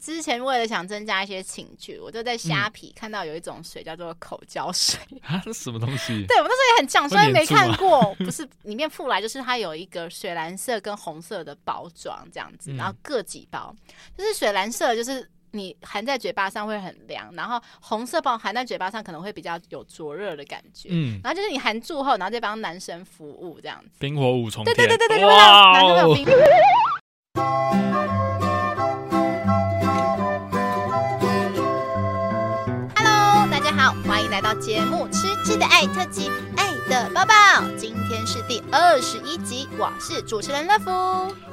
之前为了想增加一些情趣，我就在虾皮看到有一种水叫做口胶水啊，这是什么东西？对我那时候也很犟，虽然没看过，不是里面附来就是它有一个水蓝色跟红色的包装这样子，然后各几包，就是水蓝色就是。你含在嘴巴上会很凉，然后红色包含在嘴巴上可能会比较有灼热的感觉。嗯，然后就是你含住后，然后再帮男生服务这样子。冰火五重天。对对对对对！男生有冰。来到节目《吃吃的爱特辑》，爱的抱抱。今天是第二十一集，我是主持人乐福，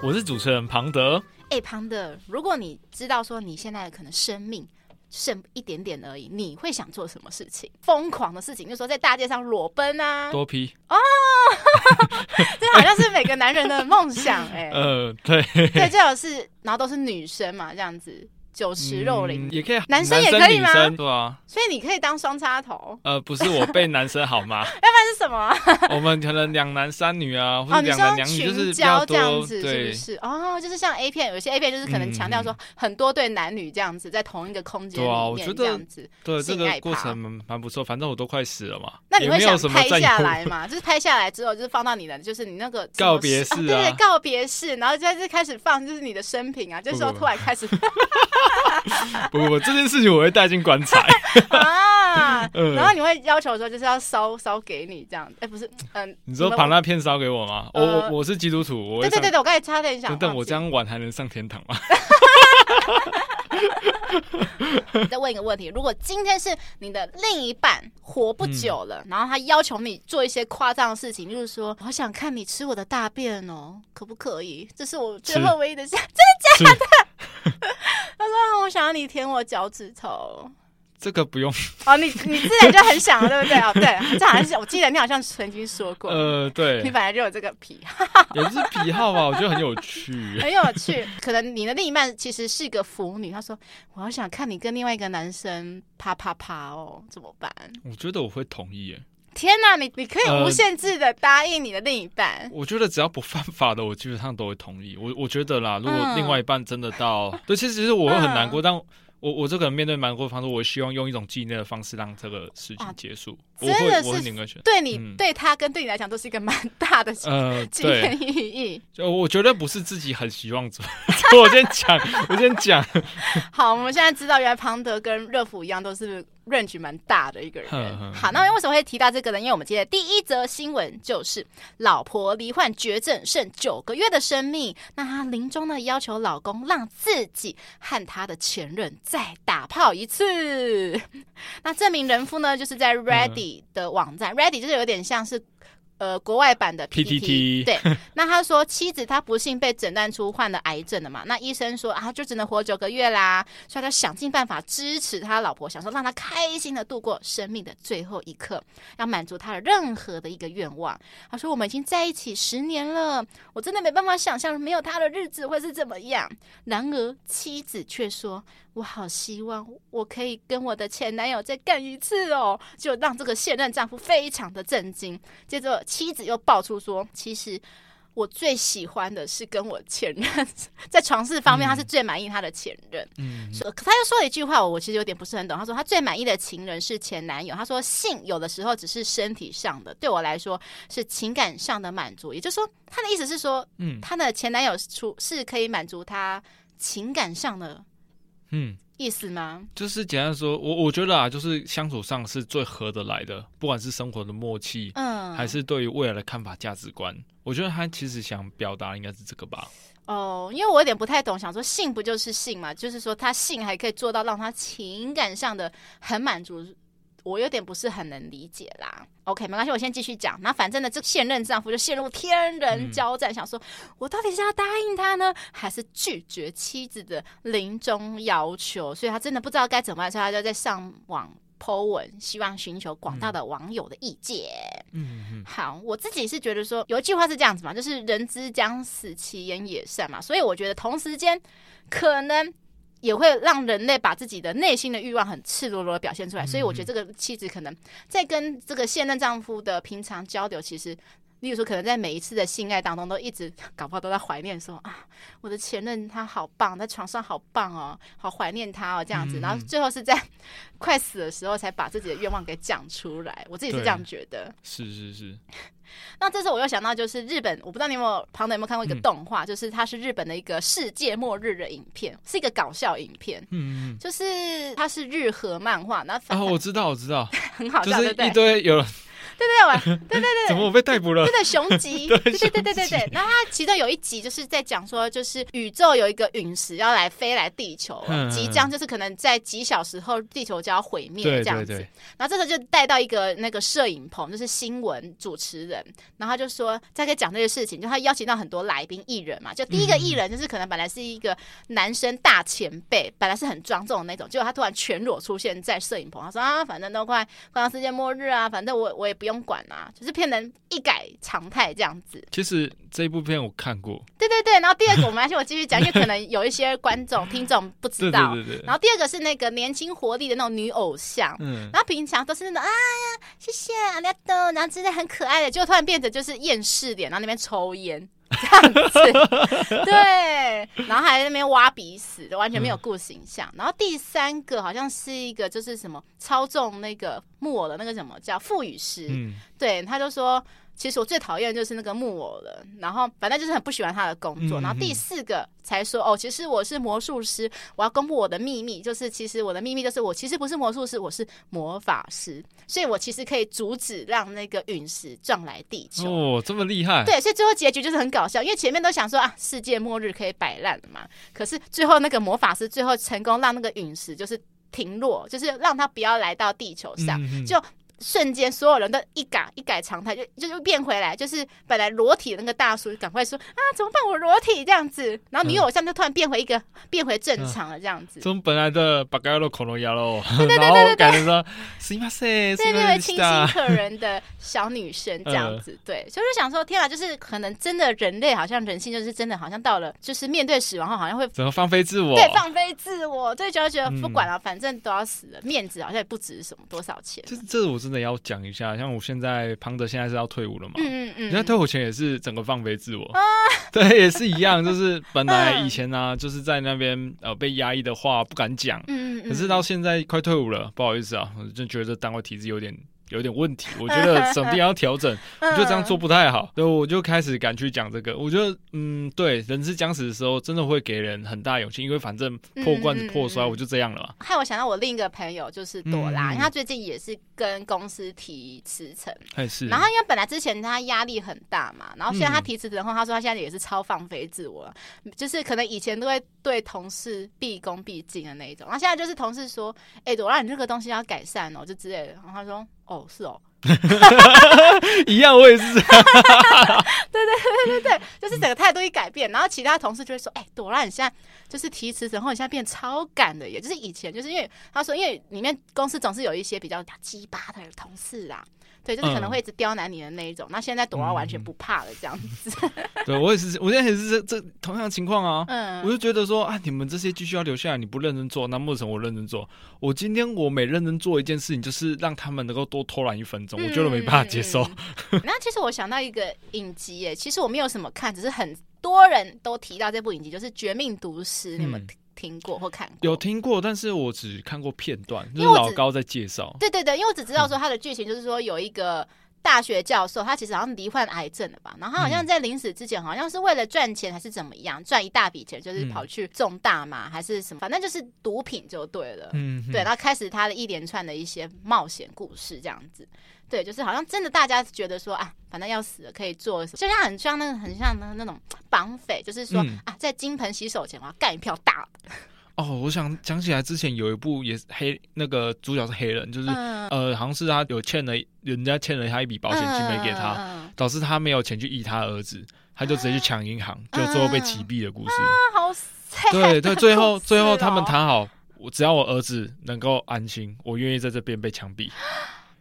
我是主持人庞德。哎，庞德，如果你知道说你现在可能生命剩一点点而已，你会想做什么事情？疯狂的事情，就是说在大街上裸奔啊？多批哦，这好像是每个男人的梦想哎。呃，对，对，最好是，然后都是女生嘛，这样子。酒池肉林、嗯、也可以，男生也可以吗？对啊，所以你可以当双插头。呃，不是我被男生好吗？要不然是什么、啊？我们可能两男三女啊，或者两男两女，就是比较多这样子，是不是？哦，就是像 A 片，有些 A 片就是可能强调说很多对男女这样子在同一个空间里面，对啊，我觉得这样子，对这个过程蛮蛮不错。反正我都快死了嘛，那你会想拍下来吗？就是拍下来之后，就是放到你的，就是你那个告别式、啊，对对，告别式，然后在这开始放，就是你的生平啊，这时候突然开始。不 不不，这件事情我会带进棺材 啊。然后你会要求说，就是要烧烧给你这样。哎、欸，不是，嗯，你说把那片烧给我吗？我我我是基督徒，我对对对对，我刚才差点想，等等我这样晚还能上天堂吗？再问一个问题：如果今天是你的另一半活不久了，嗯、然后他要求你做一些夸张的事情，就是说，我想看你吃我的大便哦，可不可以？这是我最后唯一的想，真的假的？他说：“我想要你舔我脚趾头。”这个不用哦，你你自然就很想了，对不对？哦，对，这好像是我记得你好像曾经说过，呃，对，你本来就有这个癖好，也是癖好吧？我觉得很有趣，很有趣。可能你的另一半其实是个腐女，他说：“我好想看你跟另外一个男生啪啪啪哦，怎么办？”我觉得我会同意耶。天哪，你你可以无限制的答应你的另一半。呃，我觉得只要不犯法的，我基本上都会同意。我我觉得啦，如果另外一半真的到，嗯、对，其实其实我会很难过，嗯、但。我我这个人面对蛮多方式，我希望用一种纪念的方式让这个事情结束。真的是对你、嗯、对他跟对你来讲都是一个蛮大的呃 纪念意义。就我觉得不是自己很希望做。我先讲，我先讲。好，我们现在知道原来庞德跟乐芙一样都是 range 蛮大的一个人。呵呵好，那为什么会提到这个呢？因为我们今天第一则新闻就是老婆罹患绝症，剩九个月的生命。那她临终呢，要求老公让自己和她的前任再打炮一次。那这名人夫呢，就是在 Ready。的网站 Ready 就是有点像是呃国外版的 PTT，对。那他说妻子他不幸被诊断出患了癌症了嘛，那医生说啊就只能活九个月啦，所以他想尽办法支持他老婆，想说让他开心的度过生命的最后一刻，要满足他的任何的一个愿望。他说我们已经在一起十年了，我真的没办法想象没有他的日子会是怎么样。然而妻子却说。我好希望我可以跟我的前男友再干一次哦，就让这个现任丈夫非常的震惊。接着妻子又爆出说，其实我最喜欢的是跟我前任在床事方面，他是最满意他的前任。嗯，说可他又说了一句话，我其实有点不是很懂。他说他最满意的情人是前男友。他说性有的时候只是身体上的，对我来说是情感上的满足。也就是说，他的意思是说，嗯，他的前男友出是可以满足他情感上的。嗯，意思吗？就是简单说，我我觉得啊，就是相处上是最合得来的，不管是生活的默契，嗯，还是对于未来的看法、价值观，我觉得他其实想表达应该是这个吧。哦，因为我有点不太懂，想说性不就是性嘛？就是说他性还可以做到让他情感上的很满足。我有点不是很能理解啦。OK，没关系，我先继续讲。那反正呢，这现任丈夫就陷入天人交战，嗯、想说我到底是要答应他呢，还是拒绝妻子的临终要求？所以他真的不知道该怎么办，所以他就在上网 po 文，希望寻求广大的网友的意见。嗯嗯。好，我自己是觉得说，有一句话是这样子嘛，就是人之将死，其言也善嘛。所以我觉得同时间可能。也会让人类把自己的内心的欲望很赤裸裸的表现出来，所以我觉得这个妻子可能在跟这个现任丈夫的平常交流，其实例如说，可能在每一次的性爱当中，都一直 搞不好都在怀念说啊，我的前任他好棒，在床上好棒哦，好怀念他哦，这样子。然后最后是在 快死的时候才把自己的愿望给讲出来。我自己是这样觉得。是是是。那这次我又想到，就是日本，我不知道你有没有庞德有没有看过一个动画，嗯、就是它是日本的一个世界末日的影片，是一个搞笑影片。嗯嗯。就是它是日和漫画，那啊，我知道，我知道，很好笑，就是一堆有。对对对，对对对，怎么我被逮捕了？对对，熊吉，对对对对对对。然后他其中有一集就是在讲说，就是宇宙有一个陨石要来飞来地球，即将就是可能在几小时后地球就要毁灭这样子。然后这时候就带到一个那个摄影棚，就是新闻主持人，然后他就说在跟讲这个事情，就他邀请到很多来宾艺人嘛，就第一个艺人就是可能本来是一个男生大前辈，本来是很庄重的那种，结果他突然全裸出现在摄影棚，他说啊，反正都快快到世界末日啊，反正我我也不。不用管啊，就是骗人一改常态这样子。其实这一部片我看过。对对对，然后第二个我们还是我继续讲，因为可能有一些观众听众不知道。对对对对。然后第二个是那个年轻活力的那种女偶像，嗯，然后平常都是那种啊呀，谢谢阿拉豆，然后真的很可爱的，结果突然变成就是厌世脸，然后那边抽烟。这样子，对，然后还在那边挖鼻屎，完全没有顾形象。然后第三个好像是一个，就是什么操纵那个木偶的那个什么叫赋语师，嗯，对，他就说。其实我最讨厌的就是那个木偶了，然后反正就是很不喜欢他的工作。然后第四个才说哦，其实我是魔术师，我要公布我的秘密，就是其实我的秘密就是我其实不是魔术师，我是魔法师，所以我其实可以阻止让那个陨石撞来地球。哦，这么厉害！对，所以最后结局就是很搞笑，因为前面都想说啊，世界末日可以摆烂了嘛，可是最后那个魔法师最后成功让那个陨石就是停落，就是让它不要来到地球上，就。瞬间，所有人都一改一改常态，就就就变回来，就是本来裸体的那个大叔，赶快说啊，怎么办？我裸体这样子，然后女偶像就突然变回一个，变回正常了这样子。从本来的巴嘎罗恐龙牙喽，对对对对对，改成说是吗？是，变为清新可人的小女生这样子。对，所以就想说，天啊，就是可能真的人类好像人性就是真的好像到了，就是面对死亡后好像会怎么放飞自我？对，放飞自我，对，就觉得不管了，反正都要死了，面子好像也不值什么多少钱。这这我真的要讲一下，像我现在庞德现在是要退伍了嘛？嗯嗯嗯。人家退伍前也是整个放飞自我，啊、对，也是一样，就是本来以前呢、啊，就是在那边呃被压抑的话不敢讲，嗯嗯嗯。可是到现在快退伍了，不好意思啊，我就觉得单位体制有点。有点问题，我觉得 整体要调整，我觉得这样做不太好，对，我就开始敢去讲这个。我觉得，嗯，对，人之将死的时候，真的会给人很大勇气，因为反正破罐子破摔，我就这样了嘛。害、嗯嗯嗯、我想到我另一个朋友就是朵拉，嗯、因为他最近也是跟公司提辞呈，是。然后因为本来之前他压力很大嘛，然后现在他提辞呈后，他说他现在也是超放飞自我，就是可能以前都会对同事毕恭毕敬的那一种，然后现在就是同事说，哎、欸，朵拉，你这个东西要改善哦，就之类的，然后他说。哦，是哦，一样，我也是。对对对对对，就是整个态度一改变，然后其他同事就会说：“哎、欸，朵拉，你现在就是提辞呈后，你现在变超赶的，也就是以前就是因为他说，因为里面公司总是有一些比较鸡巴的同事啦。”对，就是可能会一直刁难你的那一种。嗯、那现在朵儿完全不怕了，这样子。嗯、对我也是，我现在也是这这同样的情况啊。嗯，我就觉得说啊，你们这些继续要留下来，你不认真做，那莫成我认真做？我今天我每认真做一件事情，就是让他们能够多偷懒一分钟，嗯、我觉得没办法接受。嗯、那其实我想到一个影集，耶，其实我没有什么看，只是很多人都提到这部影集，就是《绝命毒师》，你们。听过或看过？有听过，但是我只看过片段，就是老高在介绍。对对对，因为我只知道说他的剧情就是说有一个大学教授，他其实好像罹患癌症了吧，然后他好像在临死之前，好像是为了赚钱还是怎么样，赚一大笔钱，就是跑去种大麻还是什么，反正就是毒品就对了。嗯，对，然后开始他的一连串的一些冒险故事这样子。对，就是好像真的，大家觉得说啊，反正要死了可以做什么，就像很像那个很像那那种绑匪，就是说、嗯、啊，在金盆洗手前我要干一票大的。哦，我想讲起来，之前有一部也是黑，那个主角是黑人，就是、嗯、呃，好像是他有欠了人家欠了他一笔保险金没给他，嗯、导致他没有钱去医他儿子，他就直接去抢银行，嗯、就最后被击毙的故事。啊，好惨！对对，最后最后他们谈好，我只要我儿子能够安心，我愿意在这边被枪毙。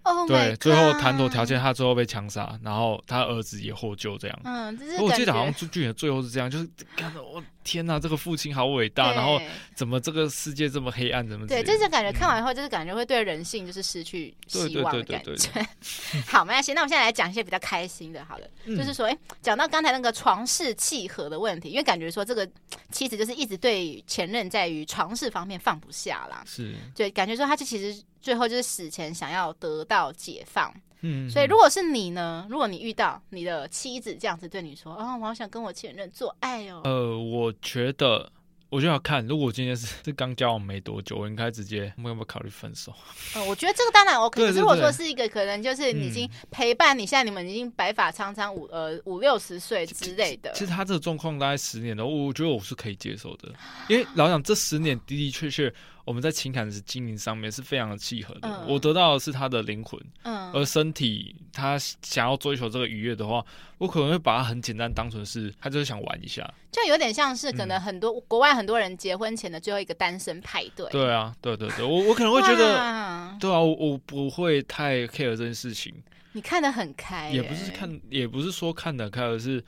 Oh、对，最后谈妥条件，他最后被枪杀，然后他儿子也获救，这样。嗯，我记得好像剧情的最后是这样，就是看到我天哪，这个父亲好伟大，然后怎么这个世界这么黑暗，怎么对，就是感觉看完以后，就是感觉会对人性就是失去希望的感觉。好，没关系，那我们现在来讲一些比较开心的，好了，嗯、就是说，哎，讲到刚才那个床事契合的问题，因为感觉说这个妻子就是一直对前任在于床事方面放不下啦，是。对，感觉说他就其实最后就是死前想要得到解放。嗯，所以如果是你呢？如果你遇到你的妻子这样子对你说：“啊、哦，我好想跟我前任做爱哦。”呃，我觉得，我就要看，如果我今天是是刚交往没多久，我应该直接，我们要不要考虑分手？呃，我觉得这个当然 OK。可是如果说是一个可能，就是你已经陪伴你，现在你们已经白发苍苍五呃五六十岁之类的。其实他这个状况大概十年了，我觉得我是可以接受的，因为老蒋这十年的的确确。我们在情感的经营上面是非常的契合的。嗯、我得到的是他的灵魂，嗯，而身体他想要追求这个愉悦的话，我可能会把它很简单当成是他就是想玩一下，就有点像是可能很多、嗯、国外很多人结婚前的最后一个单身派对。对啊，对对对，我我可能会觉得，对啊，我我不会太 care 这件事情。你看得很开，也不是看，也不是说看得开，而是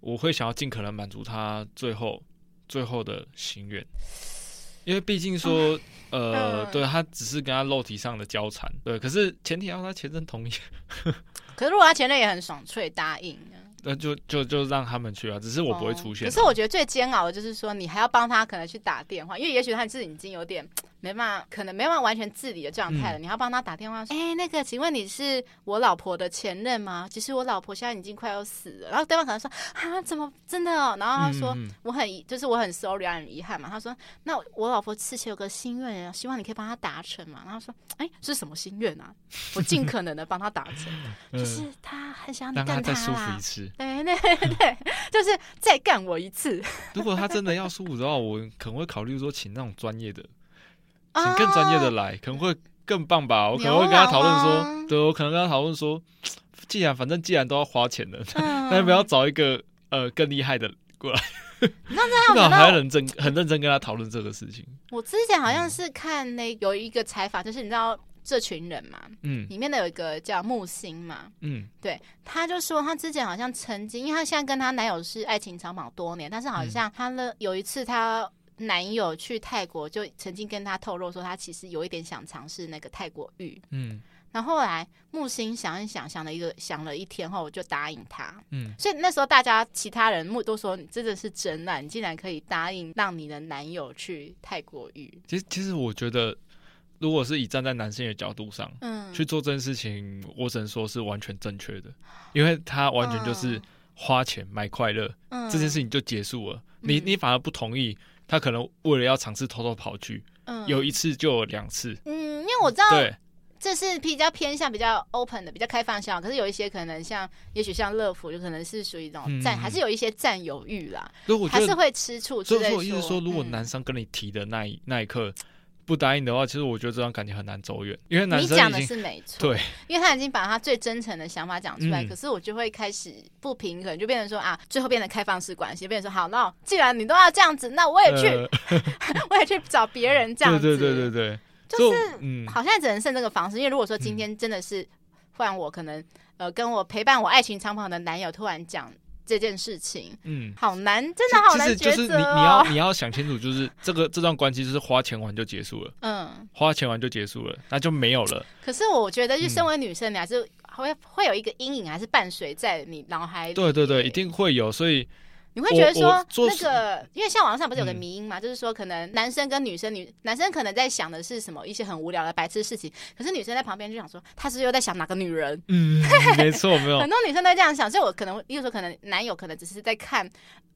我会想要尽可能满足他最后最后的心愿。因为毕竟说，呃，对他只是跟他肉体上的交缠，对，可是前提要他前任同意。可是如果他前任也很爽脆答应，那就就就让他们去啊，只是我不会出现。可是我觉得最煎熬的就是说，你还要帮他可能去打电话，因为也许他自己已经有点。没办法，可能没办法完全自理的状态了。嗯、你要帮他打电话说：“哎、欸，那个，请问你是我老婆的前任吗？其实我老婆现在已经快要死了。”然后对方可能说：“啊，怎么真的哦？”然后他说：“嗯、我很就是我很 sorry，很遗憾嘛。”他说：“那我老婆之前有个心愿，希望你可以帮他达成嘛。”然后说：“哎、欸，是什么心愿啊？我尽可能的帮他达成，就是他很想你干他啦。”再舒服一次。对对对，就是再干我一次。如果他真的要舒服的话，我可能会考虑说请那种专业的。请更专业的来，可能会更棒吧。我可能会跟他讨论说，对，我可能跟他讨论说，既然反正既然都要花钱了，那要不要找一个呃更厉害的过来？那这样，还认真很认真跟他讨论这个事情。我之前好像是看那有一个采访，就是你知道这群人嘛，嗯，里面的有一个叫木星嘛，嗯，对，他就说他之前好像曾经，因为他现在跟他男友是爱情长跑多年，但是好像他的有一次他。男友去泰国，就曾经跟他透露说，他其实有一点想尝试那个泰国浴。嗯，那后后来木星想一想，想了一个，想了一天后，我就答应他。嗯，所以那时候大家其他人木都说，你真的是真爱，你竟然可以答应让你的男友去泰国浴。其实，其实我觉得，如果是以站在男性的角度上，嗯，去做这件事情，我只能说是完全正确的，因为他完全就是花钱买快乐，嗯，这件事情就结束了。嗯，你你反而不同意。他可能为了要尝试偷偷跑去，嗯，有一次就有两次，嗯，因为我知道，对，这是比较偏向比较 open 的，比较开放性。可是有一些可能像，也许像乐福，就可能是属于那种占，嗯、还是有一些占有欲啦，还是会吃醋。所以说，我意思说，如果男生跟你提的那一、嗯、那一刻。不答应的话，其实我觉得这段感情很难走远，因为男生你讲的是没错，对，因为他已经把他最真诚的想法讲出来，嗯、可是我就会开始不平衡，就变成说啊，最后变成开放式关系，变成说好，那既然你都要这样子，那我也去，呃、我也去找别人这样子，对对对对对，就是嗯，好像只能剩这个方式，因为如果说今天真的是换我，可能呃跟我陪伴我爱情长跑的男友突然讲。这件事情，嗯，好难，真的好难抉择哦。就是你你要你要想清楚，就是这个这段关系就是花钱完就结束了，嗯，花钱完就结束了，那就没有了。可是我觉得，就身为女生，你还是会会有一个阴影，还是伴随在你脑海里。对对对，一定会有，所以。你会觉得说那个，因为像网上不是有个迷因嘛，就是说可能男生跟女生，女男生可能在想的是什么一些很无聊的白痴事情，可是女生在旁边就想说，他是又在想哪个女人？嗯，没错，没有很多女生都这样想，所以我可能，有时候可能男友可能只是在看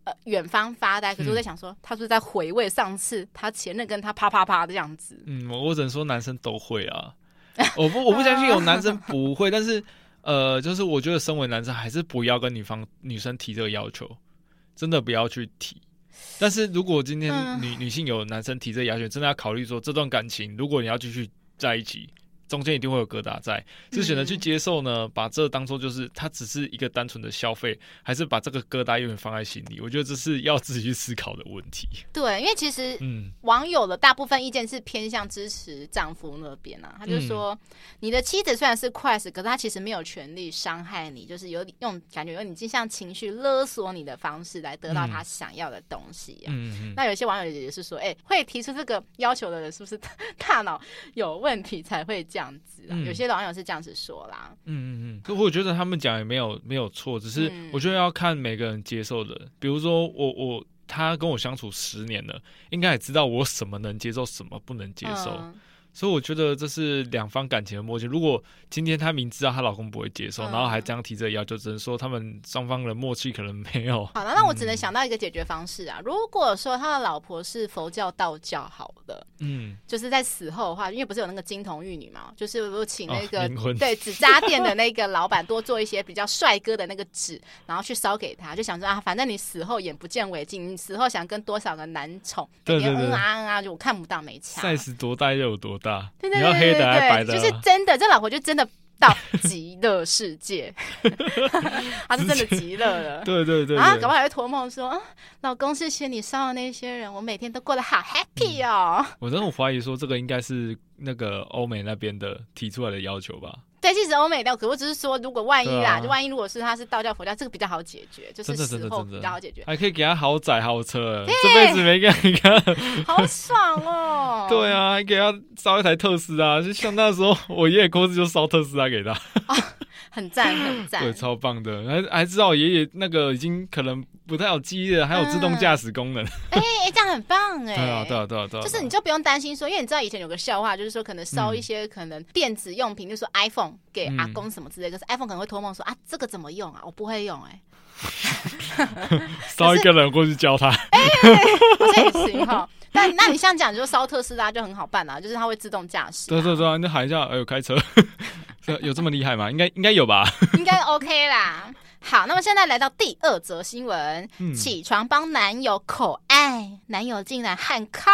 呃远方发呆，可是我在想说，他是不是在回味上次他前任跟他啪啪啪的样子？嗯，我只能说男生都会啊，我不我不相信有 男生不会，但是呃，就是我觉得身为男生还是不要跟女方女生提这个要求。真的不要去提，但是如果今天女、嗯、女性有男生提这个要求，真的要考虑说这段感情，如果你要继续在一起，中间一定会有疙瘩在，是选择去接受呢，嗯、把这当做就是它只是一个单纯的消费，还是把这个疙瘩永远放在心里？我觉得这是要自己去思考的问题。对，因为其实嗯，网友的大部分意见是偏向支持丈夫那边啊，他就说、嗯、你的妻子虽然是快死，可是他其实没有权利伤害你，就是有用感觉有你就像情绪勒索你的方式来得到他想要的东西、啊。嗯嗯。那有些网友也是说，哎、欸，会提出这个要求的人是不是大脑有问题才会这样？这样子、啊，嗯、有些网友是这样子说啦。嗯嗯嗯，可我觉得他们讲也没有没有错，只是我觉得要看每个人接受的。嗯、比如说我我他跟我相处十年了，应该也知道我什么能接受，什么不能接受。嗯所以我觉得这是两方感情的默契。如果今天她明知道她老公不会接受，嗯、然后还这样提这个要求，只能说他们双方的默契可能没有。好了，那我只能想到一个解决方式啊。嗯、如果说他的老婆是佛教、道教，好的，嗯，就是在死后的话，因为不是有那个金童玉女嘛，就是请那个、哦、对纸扎店的那个老板多做一些比较帅哥的那个纸，然后去烧给他，就想说啊，反正你死后眼不见为净，你死后想跟多少个男宠，对对对，嗯啊嗯啊，就我看不到没差。赛死多大就有多大。对对对对对，就是真的，这老婆就真的到极乐世界，他是真的极乐了。对 对对，然后搞不好还会托梦说，老公谢谢你烧的那些人，我每天都过得好 happy 哦。我真的怀疑说，这个应该是那个欧美那边的提出来的要求吧。对，其实欧美的，可我只是说，如果万一啦，啊、就万一如果是他是道教佛教，这个比较好解决，就是死后比较好解决，还可以给他豪宅豪车，这辈子没给你看，好爽哦。对啊，还给他烧一台特斯拉，就像那时候我爷爷过世就烧特斯拉给他，哦、很赞很 赞，对，超棒的，还还知道爷爷那个已经可能。不太有记忆了，还有自动驾驶功能。哎哎、嗯欸，这样很棒哎！对啊，对啊，对啊，对啊！就是你就不用担心说，因为你知道以前有个笑话，就是说可能烧一些可能电子用品，嗯、就是说 iPhone 给阿公什么之类，可、嗯、是 iPhone 可能会托梦说啊，这个怎么用啊？我不会用哎。烧一个人过去教他。哎、欸，这也行哈。但那你像讲，就烧特斯拉就很好办啊，就是它会自动驾驶。对对对，你喊一下，哎呦，开车，有这么厉害吗？应该应该有吧？应该 OK 啦。好，那么现在来到第二则新闻，嗯、起床帮男友口爱，男友竟然喊咔，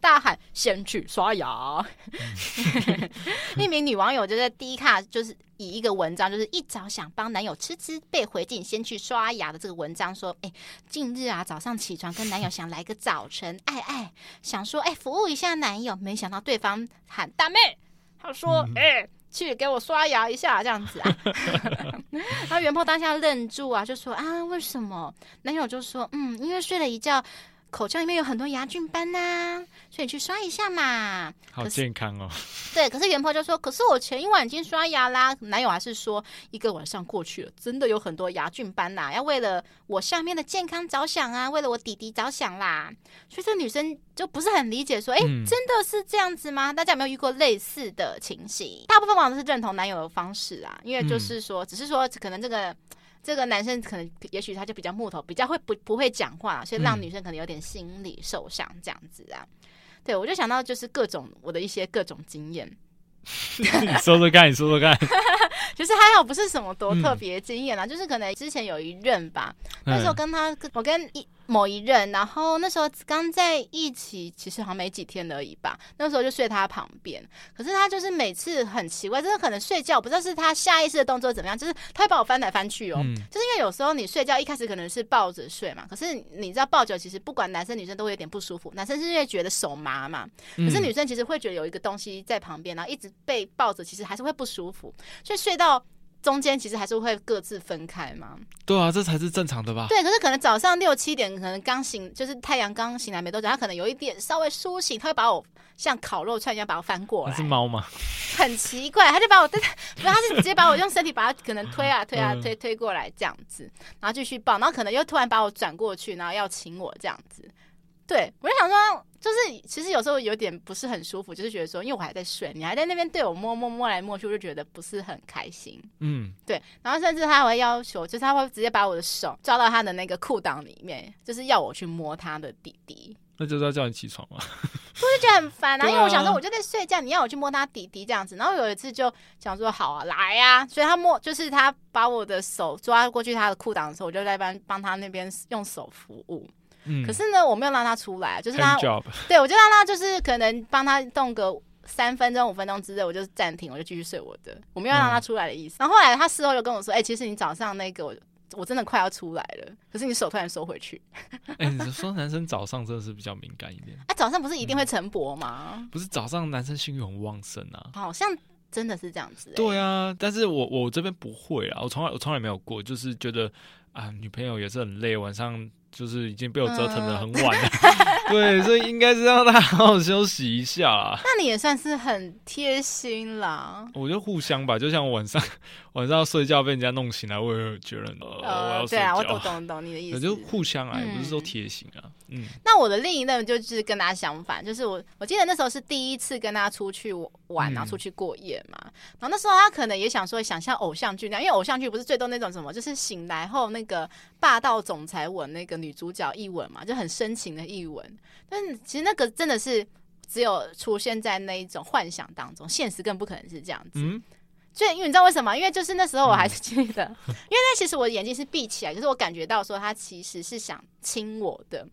大喊先去刷牙。嗯、一名女网友就在第一卡，就是以一个文章，就是一早想帮男友吃吃被回敬，先去刷牙的这个文章说，哎，近日啊早上起床跟男友想来个早晨爱爱，想说哎服务一下男友，没想到对方喊大妹，他说哎。嗯去给我刷牙一下，这样子啊。然后原 PO 当下愣住啊，就说啊，为什么？男友就说，嗯，因为睡了一觉。口腔里面有很多牙菌斑呐、啊，所以你去刷一下嘛。好健康哦。对，可是原 PO 就说，可是我前一晚已经刷牙啦。男友还是说，一个晚上过去了，真的有很多牙菌斑呐、啊，要为了我下面的健康着想啊，为了我弟弟着想啦。所以这女生就不是很理解，说，哎、欸，嗯、真的是这样子吗？大家有没有遇过类似的情形？大部分网友都是认同男友的方式啊，因为就是说，嗯、只是说可能这个。这个男生可能也许他就比较木头，比较会不不会讲话，所以让女生可能有点心理受伤这样子啊。嗯、对，我就想到就是各种我的一些各种经验，你说说看，你说说看。其 实还好，不是什么多特别经验啦，嗯、就是可能之前有一任吧，那时候跟他，我跟一。某一任，然后那时候刚在一起，其实好像没几天而已吧。那时候就睡他旁边，可是他就是每次很奇怪，就是可能睡觉，不知道是他下意识的动作怎么样，就是他会把我翻来翻去哦。嗯、就是因为有时候你睡觉一开始可能是抱着睡嘛，可是你知道抱久，其实不管男生女生都会有点不舒服。男生是因为觉得手麻嘛，可是女生其实会觉得有一个东西在旁边，然后一直被抱着，其实还是会不舒服，所以睡到。中间其实还是会各自分开嘛？对啊，这才是正常的吧？对，可是可能早上六七点，可能刚醒，就是太阳刚醒来没多久，他可能有一点稍微苏醒，他会把我像烤肉串一样把我翻过来。是猫吗？很奇怪，他就把我，不是，他是直接把我用身体把它可能推啊推啊推推过来这样子，然后继续抱，然后可能又突然把我转过去，然后要亲我这样子。对，我就想说。就是其实有时候有点不是很舒服，就是觉得说，因为我还在睡，你还在那边对我摸摸摸来摸去，我就觉得不是很开心。嗯，对。然后甚至他还会要求，就是他会直接把我的手抓到他的那个裤裆里面，就是要我去摸他的弟弟。那就是要叫你起床吗？我就觉得很烦啊，因为我想说我就在睡觉，你要我去摸他弟弟这样子。然后有一次就想说好啊，来呀、啊。所以他摸，就是他把我的手抓过去他的裤裆的时候，我就在帮帮他那边用手服务。可是呢，我没有让他出来，就是他对，我就让他就是可能帮他动个三分钟、五分钟之内，我就暂停，我就继续睡我的，我没有让他出来的意思。嗯、然后后来他事后又跟我说：“哎、欸，其实你早上那个我。”我真的快要出来了，可是你手突然收回去。哎、欸，你说男生早上真的是比较敏感一点。哎、啊，早上不是一定会晨勃吗、嗯？不是早上男生性欲很旺盛啊。好像真的是这样子、欸。对啊，但是我我这边不会啊，我从来我从来没有过，就是觉得啊，女朋友也是很累，晚上。就是已经被我折腾的很晚了，嗯、对，所以应该是让他好好休息一下啦。那你也算是很贴心啦。我觉得互相吧，就像晚上 晚上睡觉被人家弄醒来，我也觉得呃，呃我要睡觉。对啊，我懂懂懂你的意思。就互相啊，也不是说贴心啊。嗯。那我的另一任就是跟他相反，就是我我记得那时候是第一次跟他出去玩，然后出去过夜嘛。嗯、然后那时候他可能也想说，想像偶像剧那样，因为偶像剧不是最多那种什么，就是醒来后那个霸道总裁吻那个。女主角一吻嘛，就很深情的一吻，但是其实那个真的是只有出现在那一种幻想当中，现实更不可能是这样子。嗯，所以因为你知道为什么？因为就是那时候我还是记得，嗯、因为那其实我的眼睛是闭起来，就是我感觉到说他其实是想亲我的，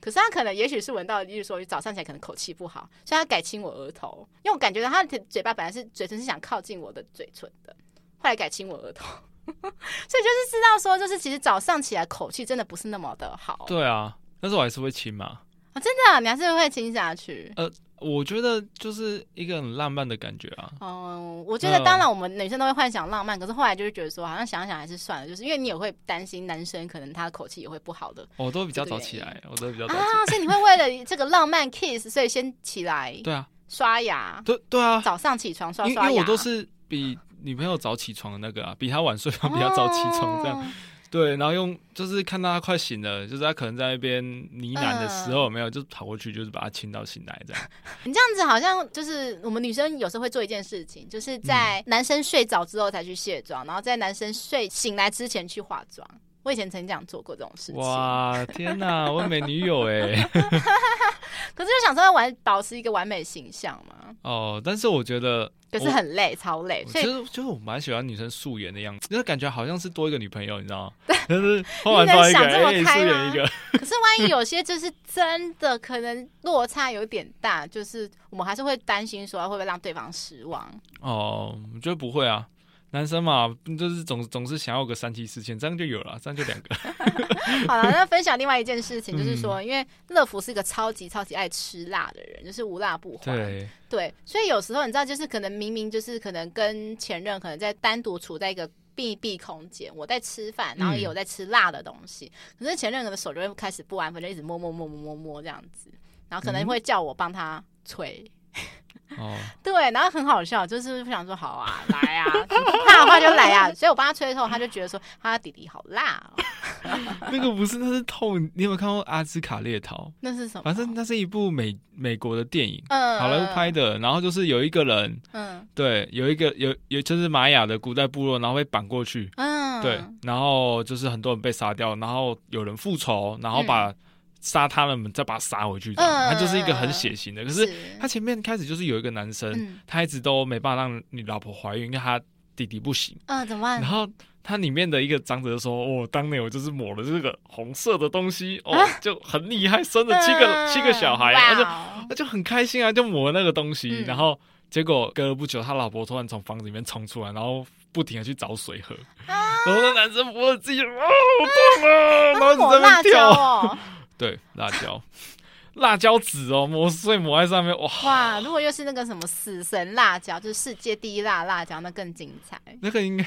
可是他可能也许是闻到，例如说早上起来可能口气不好，所以他改亲我额头，因为我感觉到他的嘴巴本来是嘴唇是想靠近我的嘴唇的，后来改亲我额头。所以就是知道说，就是其实早上起来口气真的不是那么的好。对啊，但是我还是会亲嘛。啊，真的啊，你还是会亲下去。呃，我觉得就是一个很浪漫的感觉啊。哦，我觉得当然我们女生都会幻想浪漫，可是后来就是觉得说，好像想想还是算了，就是因为你也会担心男生可能他口气也会不好的。我都比较早起来，我都比较早起来。啊，所以你会为了这个浪漫 kiss，所以先起来。对啊。刷牙。对对啊。早上起床刷刷牙。因为我都是比。女朋友早起床的那个啊，比他晚睡，他比较早起床，这样、哦、对，然后用就是看到他快醒了，就是他可能在那边呢喃的时候，有没有就跑过去，就是把他亲到醒来这样。你这样子好像就是我们女生有时候会做一件事情，就是在男生睡着之后才去卸妆，然后在男生睡醒来之前去化妆。我以前曾经这样做过这种事情。哇，天哪，我美女友哎。可是就想说要完保持一个完美形象嘛。哦，但是我觉得可是很累，超累。其实就是我蛮喜欢女生素颜的样子，就是感觉好像是多一个女朋友，你知道吗？对。但是后来多一个，哎，素颜一个。可是万一有些就是真的可能落差有点大，就是我们还是会担心说会不会让对方失望。哦，我觉得不会啊。男生嘛，就是总总是想要个三妻四妾，这样就有了，这样就两个。好了，那分享另外一件事情，就是说，嗯、因为乐福是一个超级超级爱吃辣的人，就是无辣不欢。对对，所以有时候你知道，就是可能明明就是可能跟前任可能在单独处在一个密闭空间，我在吃饭，然后也有在吃辣的东西，嗯、可是前任可能手就会开始不安分，就一直摸摸摸摸摸摸这样子，然后可能会叫我帮他吹。哦，对，然后很好笑，就是不想说好啊，来啊，怕的话就来啊，所以我帮他吹的时候，他就觉得说他弟弟好辣哦。那个不是，那是痛。你有没有看过《阿兹卡列逃》？那是什么？反正那是一部美美国的电影，嗯，好莱坞拍的。然后就是有一个人，嗯，对，有一个有有就是玛雅的古代部落，然后被绑过去，嗯，对，然后就是很多人被杀掉，然后有人复仇，然后把。杀他了，再把他杀回去，这样，他就是一个很血腥的。可是他前面开始就是有一个男生，他一直都没办法让你老婆怀孕，因为他弟弟不行。嗯，怎么办？然后他里面的一个长者就说：“哦，当年我就是抹了这个红色的东西，哦，就很厉害，生了七个七个小孩，他就他就很开心啊，就抹那个东西。然后结果隔了不久，他老婆突然从房子里面冲出来，然后不停的去找水喝。然后那男生摸自己，啊，好痛啊，然后在那边跳。”对，辣椒，辣椒籽哦，磨碎抹在上面，哇哇！如果又是那个什么死神辣椒，就是世界第一辣辣椒，那更精彩。那个应该，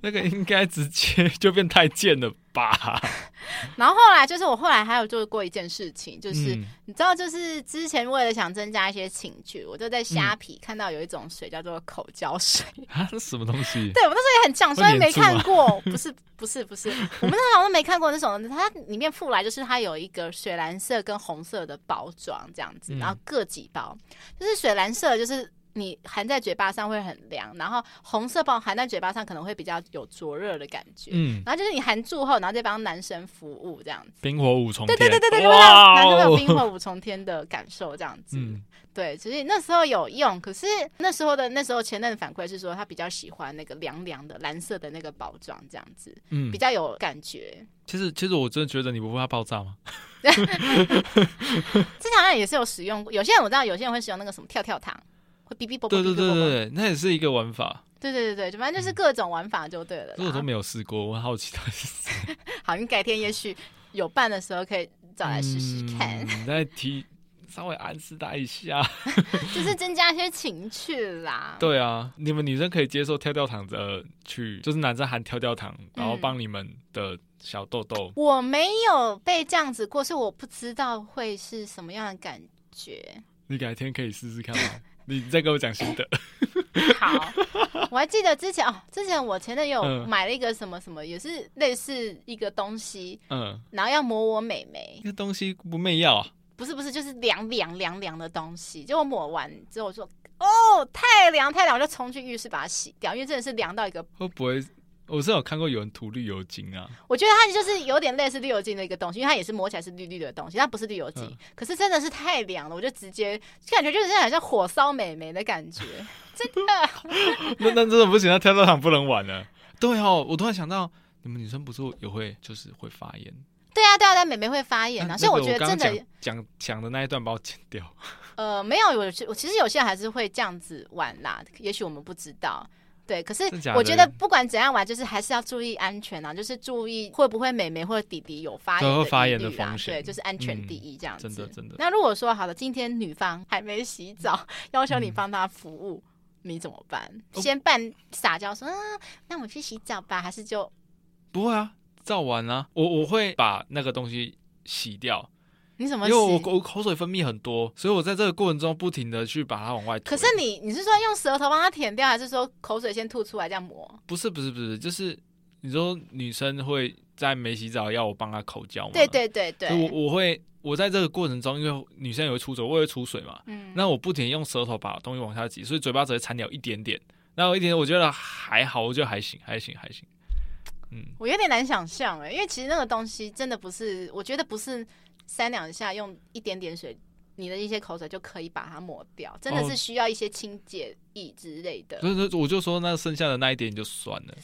那个应该直接就变太监了。吧，然后后来就是我后来还有做过一件事情，就是、嗯、你知道，就是之前为了想增加一些情趣，我就在虾皮看到有一种水叫做口胶水啊，这什么东西？对，我那时候也很呛，所以没看过。不是不是不是，我们那时候都没看过那种，它里面附来就是它有一个水蓝色跟红色的包装这样子，然后各几包，就是水蓝色就是。你含在嘴巴上会很凉，然后红色包含在嘴巴上可能会比较有灼热的感觉。嗯，然后就是你含住后，然后再帮男生服务这样子，冰火五重天。对对对对对，哇，男生会有冰火五重天的感受这样子。嗯，对，其实那时候有用，可是那时候的那时候前任的反馈是说他比较喜欢那个凉凉的蓝色的那个包装这样子，嗯，比较有感觉。其实其实我真的觉得你不怕爆炸吗？之前好像也是有使用过，有些人我知道有些人会使用那个什么跳跳糖。会哔哔啵啵。对对对对对，那也是一个玩法。对对对对，反正就是各种玩法就对了。这我都没有试过，我好奇到底是好，你改天也许有伴的时候可以找来试试看。你再提。稍微暗示他一下，就是增加一些情趣啦。对啊，你们女生可以接受跳跳糖的去，就是男生喊跳跳糖，然后帮你们的小豆豆。嗯。我没有被这样子过，是我不知道会是什么样的感觉。你改天可以试试看吗？你再跟我讲心得。好，我还记得之前哦，之前我前男友买了一个什么什么，也是类似一个东西，嗯，然后要抹我美眉。那东西不媚药啊？不是不是，就是凉凉凉凉的东西。结果抹完之后我说：“哦，太凉太凉！”我就冲去浴室把它洗掉，因为真的是凉到一个。会不会？我是有看过有人涂绿油精啊。我觉得它就是有点类似绿油精的一个东西，因为它也是摸起来是绿绿的东西，它不是绿油精。嗯、可是真的是太凉了，我就直接感觉就是像好像火烧美眉的感觉，真的。那那真的不行，那跳跳糖不能玩了。对哦，我突然想到，你们女生不是也会就是会发炎？对啊，对啊，但美眉会发炎啊，所以我觉得真的讲讲的那一段把我剪掉。呃，没有，我我其实有些人还是会这样子玩啦，也许我们不知道。对，可是我觉得不管怎样玩，就是还是要注意安全啊，就是注意会不会美眉或者弟弟有发炎的发炎的风险。对，就是安全第一这样子。真的真的。那如果说好了，今天女方还没洗澡，要求你帮她服务，你怎么办？先扮撒娇说，啊，那我去洗澡吧，还是就不会啊？照完啊，我我会把那个东西洗掉。你怎么？因为我我口水分泌很多，所以我在这个过程中不停的去把它往外吐。可是你你是说用舌头帮它舔掉，还是说口水先吐出来这样抹？不是不是不是，就是你说女生会在没洗澡要我帮她口交吗？对对对对。我我会我在这个过程中，因为女生也会出水，我也会出水嘛。嗯。那我不停用舌头把东西往下挤，所以嘴巴只会残留一点点。那我一点我觉得还好，我觉得还行还行还行。嗯，我有点难想象哎，因为其实那个东西真的不是，我觉得不是三两下用一点点水，你的一些口水就可以把它抹掉，真的是需要一些清洁液之类的。所以说，我就说那剩下的那一点就算了。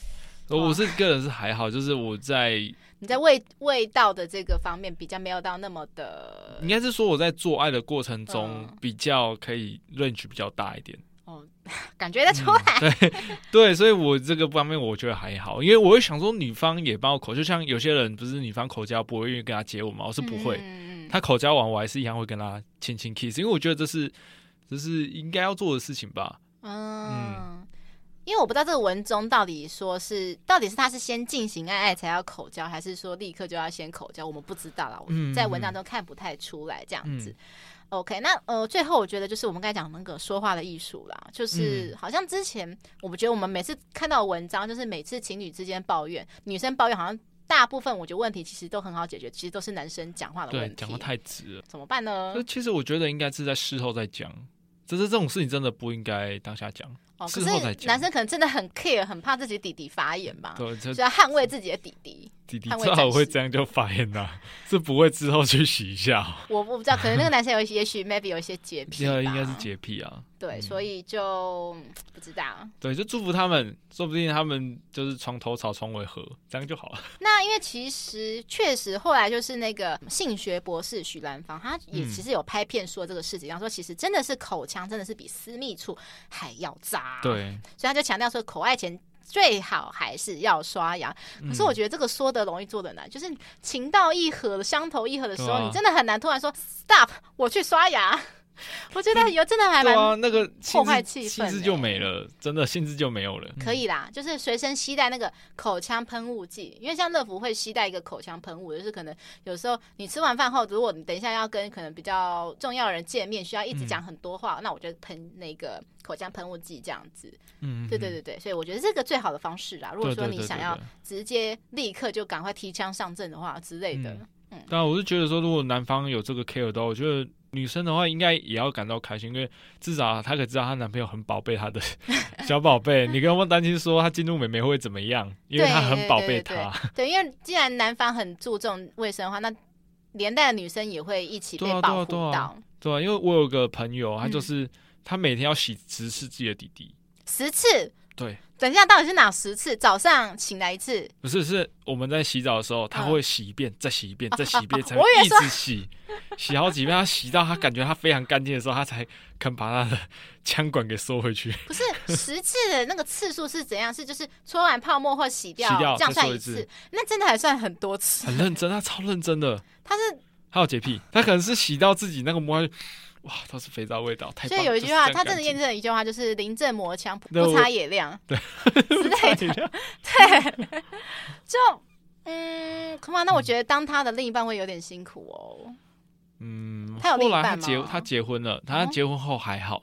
我是个人是还好，就是我在你在味味道的这个方面比较没有到那么的，应该是说我在做爱的过程中比较可以 range 比较大一点。哦，感觉得出来。嗯、对 对，所以我这个方面我觉得还好，因为我会想说，女方也帮我口，就像有些人不是女方口交不会愿意跟他接吻嘛，我是不会。嗯、他口交完，我还是一样会跟他亲亲 kiss，因为我觉得这是这是应该要做的事情吧。嗯，嗯，因为我不知道这个文中到底说是到底是他是先进行爱爱才要口交，还是说立刻就要先口交，我们不知道啦。嗯，在文章中看不太出来这样子。嗯 OK，那呃，最后我觉得就是我们刚才讲那个说话的艺术啦，就是好像之前我们觉得我们每次看到文章，就是每次情侣之间抱怨，女生抱怨，好像大部分我觉得问题其实都很好解决，其实都是男生讲话的问题，对，讲话太直了，怎么办呢？就其实我觉得应该是在事后再讲，只是这种事情真的不应该当下讲。哦，可是男生可能真的很 care，很怕自己弟弟发炎吧，对，就要捍卫自己的弟弟。弟弟最好会这样就发炎呐，是不会之后去洗一下。我我不知道，可能那个男生有些，也许 maybe 有一些洁癖，应该是洁癖啊。对，所以就不知道。对，就祝福他们，说不定他们就是床头吵，床尾和，这样就好了。那因为其实确实后来就是那个性学博士许兰芳，他也其实有拍片说这个事情，他说其实真的是口腔真的是比私密处还要渣。对，所以他就强调说口爱前。最好还是要刷牙，可是我觉得这个说的容易做的难，嗯、就是情到意合、相投意合的时候，啊、你真的很难突然说 stop，我去刷牙。我觉得有真的还蛮、啊、那个破坏气氛，兴致就没了，真的性质就没有了。可以啦，就是随身携带那个口腔喷雾剂，因为像乐福会携带一个口腔喷雾，就是可能有时候你吃完饭后，如果你等一下要跟可能比较重要的人见面，需要一直讲很多话，嗯、那我就喷那个口腔喷雾剂这样子。嗯，对对对对，所以我觉得这个最好的方式啦。如果说你想要直接立刻就赶快提枪上阵的话之类的，嗯，当然、嗯、我是觉得说，如果男方有这个 care 的话，我觉得。女生的话应该也要感到开心，因为至少她可以知道她男朋友很宝贝她的 小宝贝。你跟我担心说她进入美眉会怎么样？因为她很宝贝她。对，因为既然男方很注重卫生的话，那连带的女生也会一起被保护到。对啊，对啊，对啊，对啊，因为我有个朋友，他就是他每天要洗十次自己的弟弟。十次？对。等一下，到底是哪十次？早上醒来一次？不是，是我们在洗澡的时候，他会洗一遍，再洗一遍，再洗一遍，才会一直洗，洗好几遍。他洗到他感觉他非常干净的时候，他才肯把他的枪管给收回去。不是十次的那个次数是怎样？是就是搓完泡沫或洗掉，洗掉这样算一次？那真的还算很多次？很认真，他超认真的。他是他有洁癖，他可能是洗到自己那个膜。哇，都是肥皂味道，太。所以有一句话，他真的验证了一句话，就是临阵磨枪，不擦也亮，对之类的。对，就嗯，Come on，那我觉得当他的另一半会有点辛苦哦。嗯，他有另一半吗？后来他结他结婚了，他结婚后还好。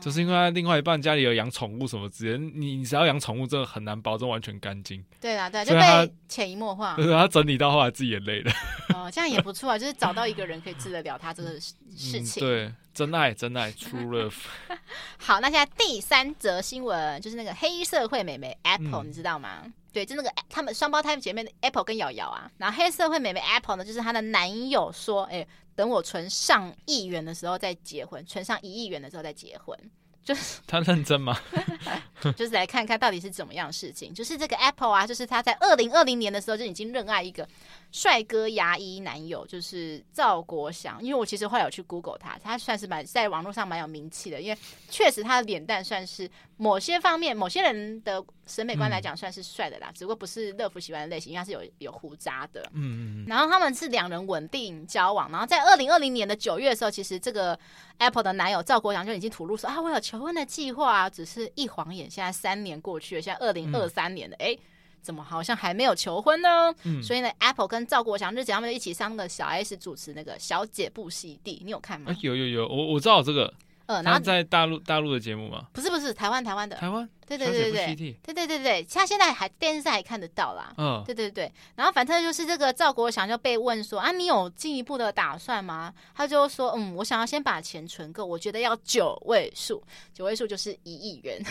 哦，就是因为他另外一半家里有养宠物什么之类，你你只要养宠物，真的很难保证完全干净。对啊，对，就被潜移默化。他整理到后来自己也累了。哦，这样也不错啊，就是找到一个人可以治得了他这个事 情。对，真爱真爱，True Love。好，那现在第三则新闻就是那个黑社会美眉 Apple，你知道吗？对，就那个他们双胞胎姐妹的 Apple 跟瑶瑶啊。然后黑社会妹妹 Apple 呢，就是她的男友说，哎。等我存上亿元的时候再结婚，存上一亿元的时候再结婚，就是 他认真吗？就是来看看到底是怎么样的事情。就是这个 Apple 啊，就是他在二零二零年的时候就已经认爱一个帅哥牙医男友，就是赵国祥。因为我其实后来有去 Google 他，他算是蛮在网络上蛮有名气的，因为确实他的脸蛋算是某些方面某些人的。审美观来讲算是帅的啦，嗯、只不过不是乐福喜欢的类型，因为他是有有胡渣的。嗯嗯。然后他们是两人稳定交往，然后在二零二零年的九月的时候，其实这个 Apple 的男友赵国祥就已经吐露说啊，我有求婚的计划啊，只是一晃眼，现在三年过去了，现在二零二三年了，哎、嗯，怎么好像还没有求婚呢？嗯、所以呢，Apple 跟赵国祥日前他们就一起上了小 S 主持那个小姐不洗地，你有看吗？有有有，我我知道这个。嗯，然后在大陆大陆的节目吗？不是不是，台湾台湾的。台湾。对对对对对对对对对，他现在还电视上还看得到啦。嗯，对对对。然后反正就是这个赵国祥就被问说啊，你有进一步的打算吗？他就说嗯，我想要先把钱存够，我觉得要九位数，九位数就是一亿元。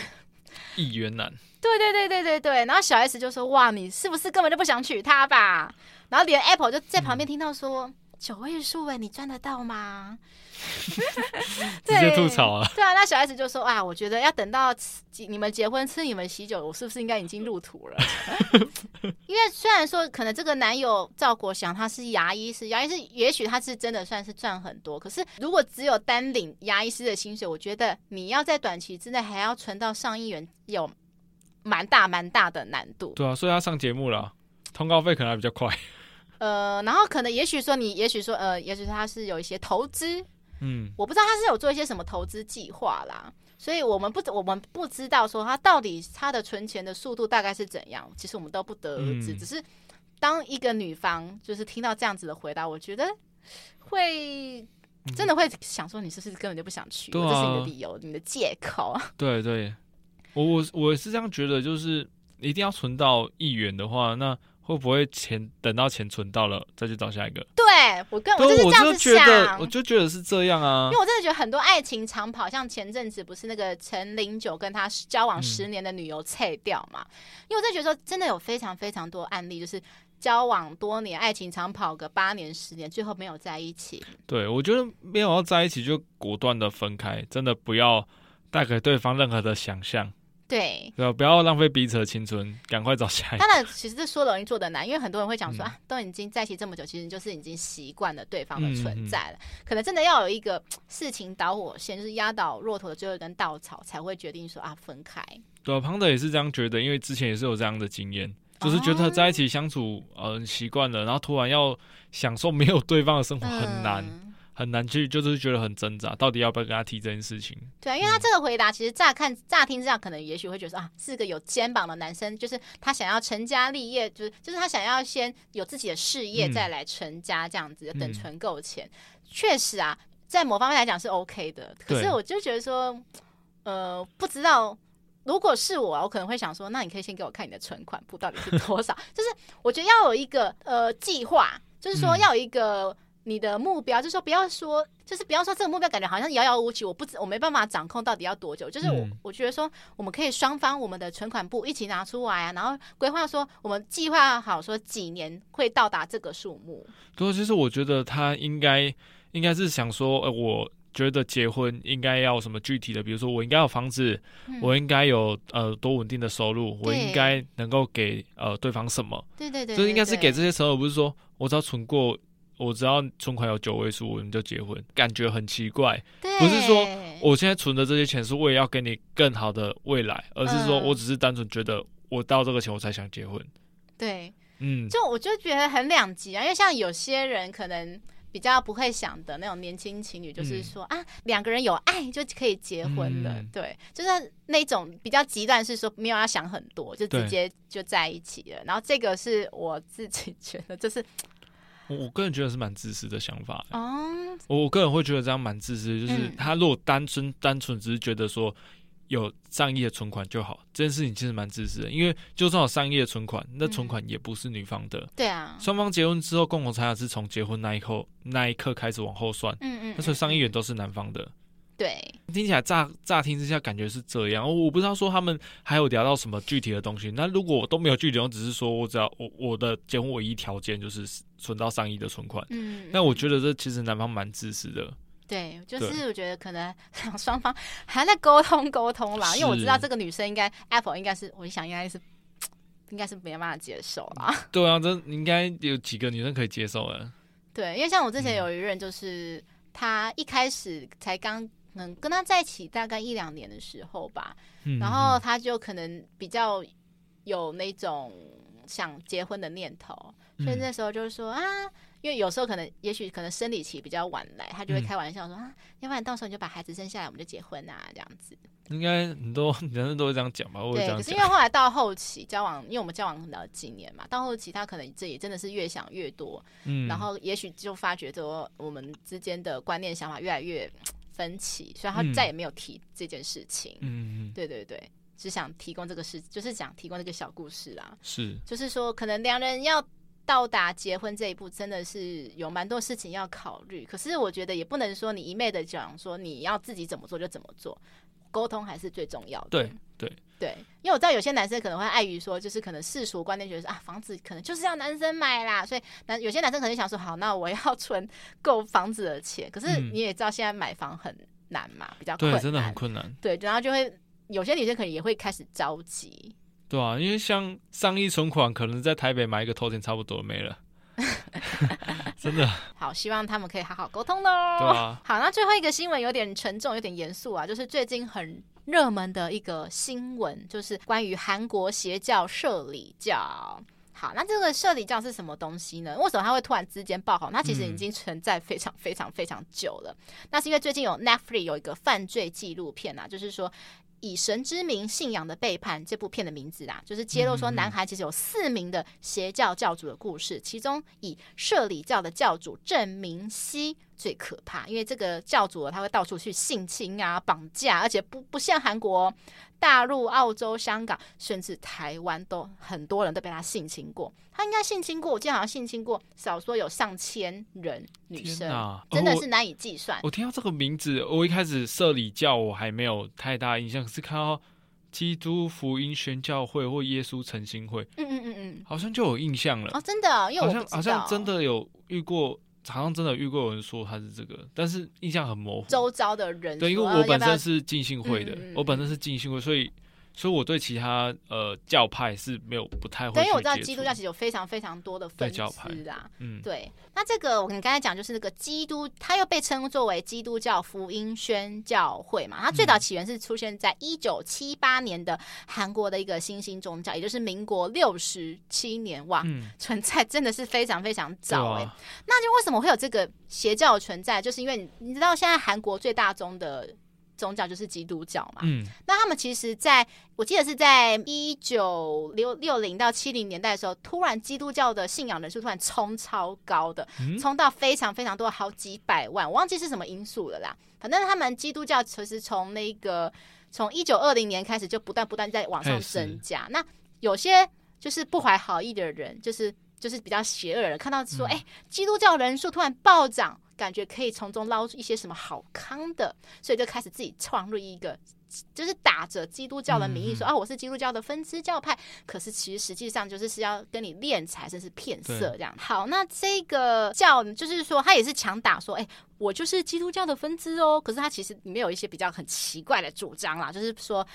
亿元男。对对对对对对。然后小 S 就说哇，你是不是根本就不想娶她吧？然后连 Apple 就在旁边听到说。嗯九位数哎，你赚得到吗？直接吐槽啊！对啊，那小 S 就说啊，我觉得要等到你们结婚吃你们喜酒，我是不是应该已经入土了？因为虽然说可能这个男友赵国祥他是牙医师，牙医师也许他是真的算是赚很多，可是如果只有单领牙医师的薪水，我觉得你要在短期之内还要存到上亿元，有蛮大蛮大的难度。对啊，所以他上节目了，通告费可能还比较快。呃，然后可能也许说你，也许说呃，也许他是有一些投资，嗯，我不知道他是有做一些什么投资计划啦，所以我们不我们不知道说他到底他的存钱的速度大概是怎样，其实我们都不得而知。嗯、只是当一个女方就是听到这样子的回答，我觉得会真的会想说，你是不是根本就不想去？嗯、这是你的理由，你的借口。对对，我我我是这样觉得，就是一定要存到一元的话，那。会不会钱等到钱存到了再去找下一个？对，我跟我就是这样子想，我就觉得是这样啊。因为我真的觉得很多爱情长跑，像前阵子不是那个陈零九跟他交往十年的女友撤掉嘛？嗯、因为我真的觉得说，真的有非常非常多案例，就是交往多年，爱情长跑个八年十年，最后没有在一起。对，我觉得没有要在一起就果断的分开，真的不要带给对方任何的想象。对，对，不要浪费彼此的青春，赶快找下一个。当然，其实这说容易做的难，因为很多人会讲说、嗯、啊，都已经在一起这么久，其实就是已经习惯了对方的存在了。嗯嗯、可能真的要有一个事情导火线，就是压倒骆驼的最后一根稻草，才会决定说啊，分开。对，庞德也是这样觉得，因为之前也是有这样的经验，就是觉得在一起相处，呃，习惯了，然后突然要享受没有对方的生活很难。嗯很难去，就是觉得很挣扎，到底要不要跟他提这件事情？对啊，因为他这个回答其实乍看、乍听之下，可能也许会觉得啊，是个有肩膀的男生，就是他想要成家立业，就是就是他想要先有自己的事业，再来成家这样子，嗯、等存够钱。确、嗯、实啊，在某方面来讲是 OK 的。可是我就觉得说，呃，不知道如果是我，我可能会想说，那你可以先给我看你的存款簿到底是多少？就是我觉得要有一个呃计划，就是说要有一个。嗯你的目标就是说，不要说，就是不要说这个目标感觉好像遥遥无期，我不知我没办法掌控到底要多久。就是我、嗯、我觉得说，我们可以双方我们的存款部一起拿出来啊，然后规划说，我们计划好说几年会到达这个数目。对，其实我觉得他应该应该是想说，呃，我觉得结婚应该要什么具体的，比如说我应该有房子，嗯、我应该有呃多稳定的收入，我应该能够给呃对方什么？对对对，就应该是给这些时候，不是说我只要存过，我只要存款有九位数，我们就结婚，感觉很奇怪。不是说我现在存的这些钱是为了要给你更好的未来，而是说我只是单纯觉得我到这个钱我才想结婚。对，嗯，就我就觉得很两极啊，因为像有些人可能。比较不会想的那种年轻情侣，就是说、嗯、啊，两个人有爱就可以结婚了。嗯、对，就是那种比较极端，是说没有要想很多，就直接就在一起了。然后这个是我自己觉得，就是我我个人觉得是蛮自私的想法。哦，我个人会觉得这样蛮自私，就是他如果单纯单纯只是觉得说。有上亿的存款就好，这件事情其实蛮自私的，因为就算有上亿的存款，那存款也不是女方的。嗯、对啊，双方结婚之后，共同财产是从结婚那一刻那一刻开始往后算。嗯嗯，那所以上亿元都是男方的。对，听起来乍乍听之下感觉是这样，我不知道说他们还有聊到什么具体的东西。那如果都没有具体，我只是说我只要我我的结婚唯一条件就是存到上亿的存款。嗯，那我觉得这其实男方蛮自私的。对，就是我觉得可能双方还在沟通沟通啦，因为我知道这个女生应该 Apple 应该是，我想应该是应该是没办法接受啦。对啊，这应该有几个女生可以接受的。对，因为像我之前有一任，就是他一开始才刚能跟他在一起大概一两年的时候吧，嗯、然后他就可能比较有那种想结婚的念头，所以那时候就是说啊。因为有时候可能，也许可能生理期比较晚来，他就会开玩笑说、嗯、啊，要不然到时候你就把孩子生下来，我们就结婚啊，这样子。应该很多男生都会这样讲吧？对，可是因为后来到后期交往，因为我们交往了几年嘛，到后期他可能这也真的是越想越多，嗯，然后也许就发觉说我们之间的观念想法越来越分歧，所以他再也没有提这件事情。嗯，对对对，只想提供这个事，就是想提供这个小故事啦。是，就是说可能两人要。到达结婚这一步，真的是有蛮多事情要考虑。可是我觉得也不能说你一昧的讲说你要自己怎么做就怎么做，沟通还是最重要的。对对对，因为我知道有些男生可能会碍于说，就是可能世俗观念觉得啊，房子可能就是要男生买啦，所以男有些男生可能想说，好，那我要存够房子的钱。可是你也知道现在买房很难嘛，比较困难，对，真的很困难。对，然后就会有些女生可能也会开始着急。对啊，因为像上亿存款，可能在台北买一个头前差不多没了，真的。好，希望他们可以好好沟通喽。对啊。好，那最后一个新闻有点沉重，有点严肃啊，就是最近很热门的一个新闻，就是关于韩国邪教社理教。好，那这个社理教是什么东西呢？为什么它会突然之间爆红？它其实已经存在非常非常非常久了。嗯、那是因为最近有 Netflix 有一个犯罪纪录片啊，就是说。以神之名信仰的背叛这部片的名字啊，就是揭露说男孩其实有四名的邪教教主的故事，其中以社里教的教主郑明熙最可怕，因为这个教主他会到处去性侵啊、绑架，而且不不像韩国。大陆、澳洲、香港，甚至台湾，都很多人都被他性侵过。他应该性侵过，我记得好像性侵过，少说有上千人女生，哪真的是难以计算。我，我听到这个名字，我一开始社里教我还没有太大印象，可是看到基督福音宣教会或耶稣诚心会，嗯嗯嗯嗯，好像就有印象了。哦，真的，因为我好像好像真的有遇过。好像真的遇过有人说他是这个，但是印象很模糊。周遭的人对，因为我本身是进信会的，要要嗯、我本身是进信会，所以。所以我对其他呃教派是没有不太会。对，因为我知道基督教其实有非常非常多的分支啊。嗯，对。那这个我跟你刚才讲，就是那个基督，它又被称作为基督教福音宣教会嘛。它最早起源是出现在一九七八年的韩国的一个新兴宗教，也就是民国六十七年哇，嗯、存在真的是非常非常早哎、欸。啊、那就为什么会有这个邪教的存在？就是因为你知道现在韩国最大宗的。宗教就是基督教嘛，嗯，那他们其实在我记得是在一九六六零到七零年代的时候，突然基督教的信仰人数突然冲超高的，冲到非常非常多，好几百万，我忘记是什么因素了啦。反正他们基督教其实从那个从一九二零年开始就不断不断在往上增加。那有些就是不怀好意的人，就是就是比较邪恶的人，看到说，哎、嗯欸，基督教人数突然暴涨。感觉可以从中捞出一些什么好康的，所以就开始自己创立一个。就是打着基督教的名义说啊，我是基督教的分支教派，可是其实实际上就是是要跟你敛财，甚至是骗色这样。好，那这个教就是说，他也是强打说，哎，我就是基督教的分支哦。可是他其实里面有一些比较很奇怪的主张啦，就是说。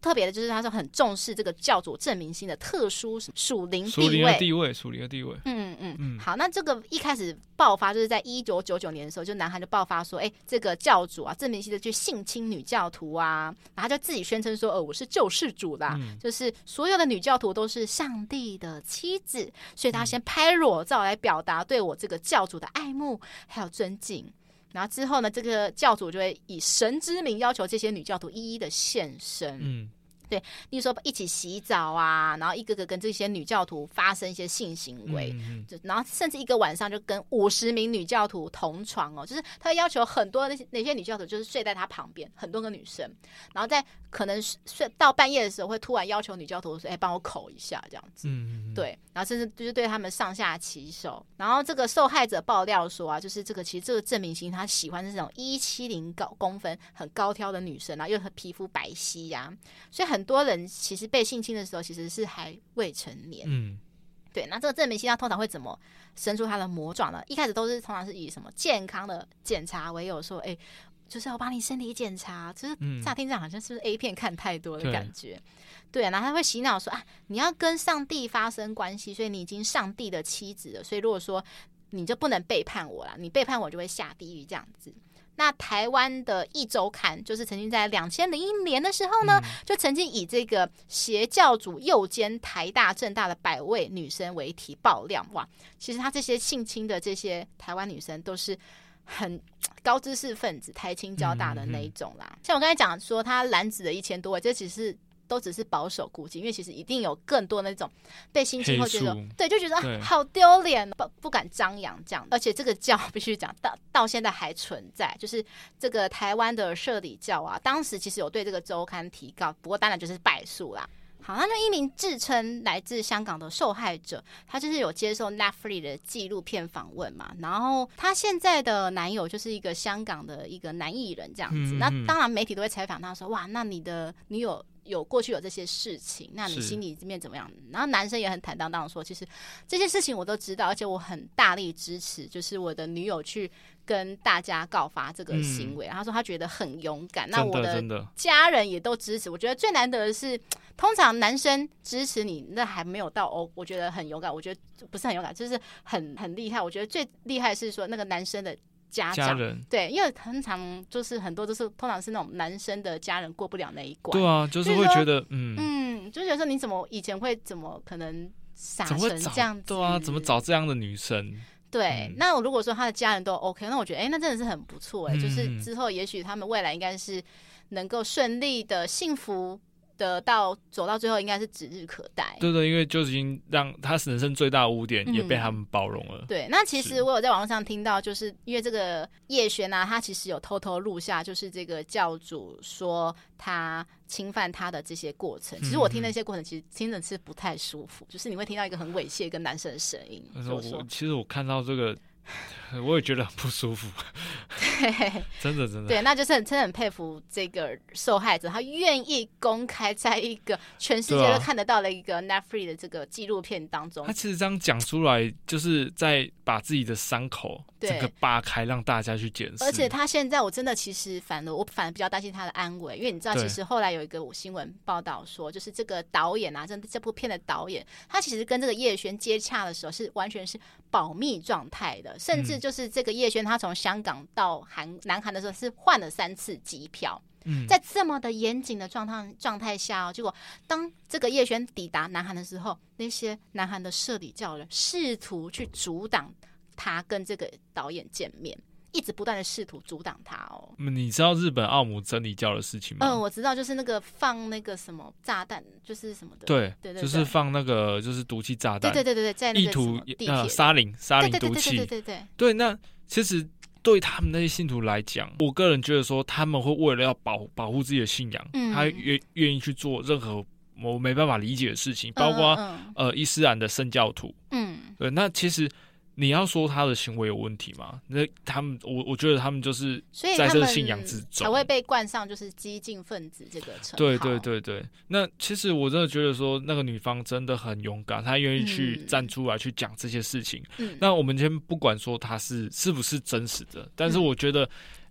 特别的就是，他是很重视这个教主郑明星的特殊属灵地位，地位，属灵的地位。嗯嗯嗯。好，那这个一开始爆发就是在一九九九年的时候，就男孩就爆发说，哎，这个教主啊，郑明星的去性侵女教徒啊，然后他就自己宣称说，呃，我是救世主啦，嗯、就是所有的女教徒都是上帝的妻子，所以他先拍裸照来表达对我这个教主的爱慕还有尊敬。然后之后呢，这个教主就会以神之名要求这些女教徒一一的现身。对，例如说一起洗澡啊，然后一个个跟这些女教徒发生一些性行为，嗯、然后甚至一个晚上就跟五十名女教徒同床哦，就是他要求很多那些那些女教徒就是睡在他旁边，很多个女生，然后在可能睡到半夜的时候会突然要求女教徒说：“哎，帮我口一下这样子。嗯”对，然后甚至就是对他们上下其手，然后这个受害者爆料说啊，就是这个其实这个郑明星他喜欢是这种一七零高公分很高挑的女生啊，又和皮肤白皙呀、啊，所以很。很多人其实被性侵的时候，其实是还未成年。嗯，对。那这个证明性他通常会怎么伸出他的魔爪呢？一开始都是通常是以什么健康的检查为由，说，哎，就是要帮你身体检查。就是乍听这样好像是不是 A 片看太多的感觉？对，对。然后他会洗脑说啊，你要跟上帝发生关系，所以你已经上帝的妻子了。所以如果说你就不能背叛我了，你背叛我就会下地狱这样子。那台湾的《一周刊》就是曾经在两千零一年的时候呢，嗯、就曾经以这个邪教主诱奸台大、政大的百位女生为题爆料。哇，其实他这些性侵的这些台湾女生都是很高知识分子，台青交大的那一种啦。嗯嗯、像我刚才讲说，他男子的一千多位，这其实是。都只是保守估计，因为其实一定有更多那种被性侵后觉得对，就觉得啊好丢脸，不不敢张扬这样。而且这个教 必须讲到到现在还存在，就是这个台湾的社里教啊，当时其实有对这个周刊提告，不过当然就是败诉啦。好，那就一名自称来自香港的受害者，他就是有接受 Netflix 的纪录片访问嘛，然后他现在的男友就是一个香港的一个男艺人这样子。嗯嗯，那当然媒体都会采访他说，哇，那你的女友？有过去有这些事情，那你心里面怎么样？然后男生也很坦荡荡的说，其实这些事情我都知道，而且我很大力支持，就是我的女友去跟大家告发这个行为。嗯、他说他觉得很勇敢，那我的家人也都支持。我觉得最难得的是，通常男生支持你，那还没有到哦，我觉得很勇敢。我觉得不是很勇敢，就是很很厉害。我觉得最厉害是说那个男生的。家长对，因为通常就是很多都是通常是那种男生的家人过不了那一关。对啊，就是会觉得嗯嗯，就觉得说你怎么以前会怎么可能傻成这样子？对啊，怎么找这样的女生？对，嗯、那我如果说他的家人都 OK，那我觉得哎、欸，那真的是很不错哎、欸，嗯、就是之后也许他们未来应该是能够顺利的幸福。的到走到最后应该是指日可待。对对，因为就已经让他人生最大的污点也被他们包容了。嗯、对，那其实我有在网络上听到，就是因为这个叶璇啊，他其实有偷偷录下，就是这个教主说他侵犯他的这些过程。其实我听那些过程，其实听的是不太舒服，嗯、就是你会听到一个很猥亵一个男生的声音。但是我其实我看到这个。我也觉得很不舒服，对，真的真的，对，那就是很真的很佩服这个受害者，他愿意公开在一个全世界都看得到的一个 Netflix 的这个纪录片当中，他其实这样讲出来，就是在把自己的伤口整个扒开，让大家去检视。而且他现在，我真的其实反而我反而比较担心他的安危，因为你知道，其实后来有一个新闻报道说，就是这个导演啊，这这部片的导演，他其实跟这个叶璇接洽的时候是完全是保密状态的。甚至就是这个叶璇，他从香港到韩南韩的时候是换了三次机票，嗯，在这么的严谨的状态状态下哦，结果当这个叶璇抵达南韩的时候，那些南韩的社里教人试图去阻挡他跟这个导演见面，一直不断的试图阻挡他哦。你知道日本奥姆真理教的事情吗？嗯，我知道，就是那个放那个什么炸弹，就是什么的，对对对，就是放那个就是毒气炸弹，对对对对，在那个意图呃沙林沙林毒气，对对对对。对，那其实对他们那些信徒来讲，我个人觉得说他们会为了要保保护自己的信仰，嗯，他愿愿意去做任何我没办法理解的事情，包括呃伊斯兰的圣教徒，嗯，对，那其实。你要说他的行为有问题吗？那他们，我我觉得他们就是在这个信仰之中才会被冠上就是激进分子这个称号。对对对对，那其实我真的觉得说那个女方真的很勇敢，她愿意去站出来去讲这些事情。嗯，那我们先不管说她是是不是真实的，但是我觉得。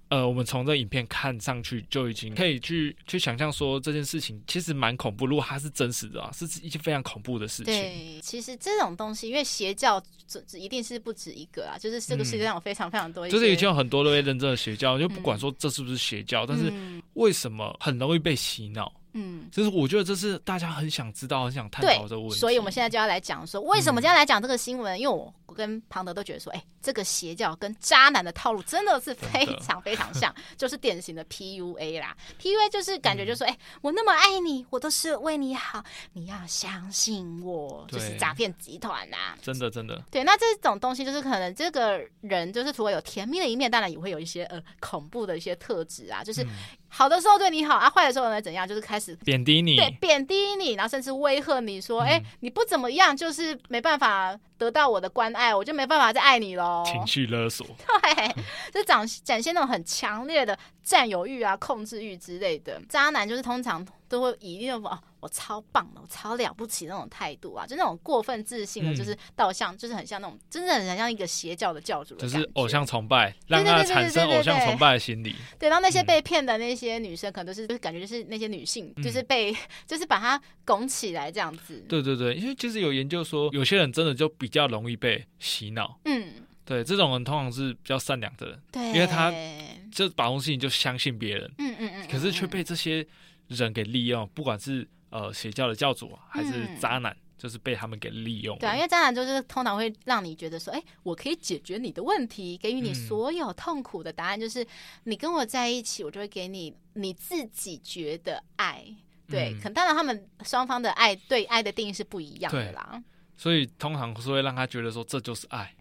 呃，我们从这影片看上去就已经可以去去想象说这件事情其实蛮恐怖。如果它是真实的啊，是一件非常恐怖的事情。对，其实这种东西，因为邪教这这一定是不止一个啊，就是这个世界上有非常非常多，就是已经有很多都被认证的邪教，就不管说这是不是邪教，嗯、但是为什么很容易被洗脑？嗯，就是我觉得这是大家很想知道、很想探讨的问题。所以我们现在就要来讲说，为什么今天来讲这个新闻？嗯、因为我跟庞德都觉得说，哎、欸，这个邪教跟渣男的套路真的是非常非常像，就是典型的 PUA 啦。PUA 就是感觉就是说，哎、嗯欸，我那么爱你，我都是为你好，你要相信我，就是诈骗集团呐。真的真的。对，那这种东西就是可能这个人就是除了有甜蜜的一面，当然也会有一些呃恐怖的一些特质啊，就是。嗯好的时候对你好啊，坏的时候呢怎样？就是开始贬低你，对，贬低你，然后甚至威吓你说：“哎、嗯欸，你不怎么样，就是没办法得到我的关爱，我就没办法再爱你喽。”情绪勒索，对，就展展现那种很强烈的占有欲啊、控制欲之类的。渣男就是通常都会以那种。哦我超棒的，我超了不起那种态度啊，就那种过分自信的，就是倒像，嗯、就是很像那种，真的很像一个邪教的教主的，就是偶像崇拜，让他产生偶像崇拜的心理。对，然后那些被骗的那些女生，可能都是，就是感觉就是那些女性，就是被，嗯、就是把她拱起来这样子。对对对，因为其实有研究说，有些人真的就比较容易被洗脑。嗯，对，这种人通常是比较善良的人，对，因为他就把东西就相信别人，嗯嗯嗯，可是却被这些人给利用，不管是。呃，邪教的教主还是渣男，嗯、就是被他们给利用。对啊，因为渣男就是通常会让你觉得说，哎、欸，我可以解决你的问题，给予你所有痛苦的答案，嗯、就是你跟我在一起，我就会给你你自己觉得爱。对，嗯、可能当然他们双方的爱对爱的定义是不一样的啦。所以通常是会让他觉得说，这就是爱。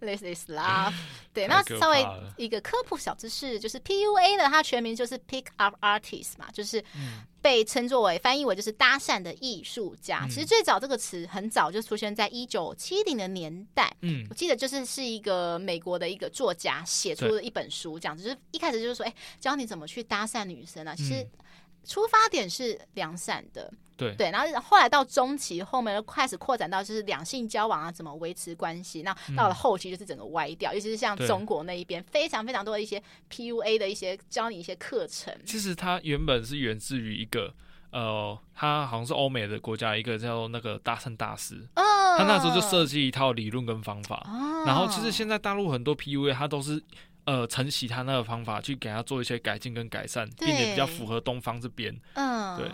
This is love。对，那稍微一个科普小知识，就是 PUA 的它全名就是 Pick Up Artist 嘛，就是被称作为翻译为就是搭讪的艺术家。嗯、其实最早这个词很早就出现在一九七零的年代。嗯，我记得就是是一个美国的一个作家写出了一本书，这样子就是一开始就是说，哎，教你怎么去搭讪女生啊。其实出发点是良善的。对对，然后后来到中期，后面又开始扩展到就是两性交往啊，怎么维持关系。那到了后期就是整个歪掉，嗯、尤其是像中国那一边，非常非常多的一些 PUA 的一些教你一些课程。其实它原本是源自于一个呃，它好像是欧美的国家一个叫那个大圣大师，哦、他那时候就设计一套理论跟方法。哦、然后其实现在大陆很多 PUA 它都是呃承袭他那个方法去给他做一些改进跟改善，并且比较符合东方这边。嗯，对。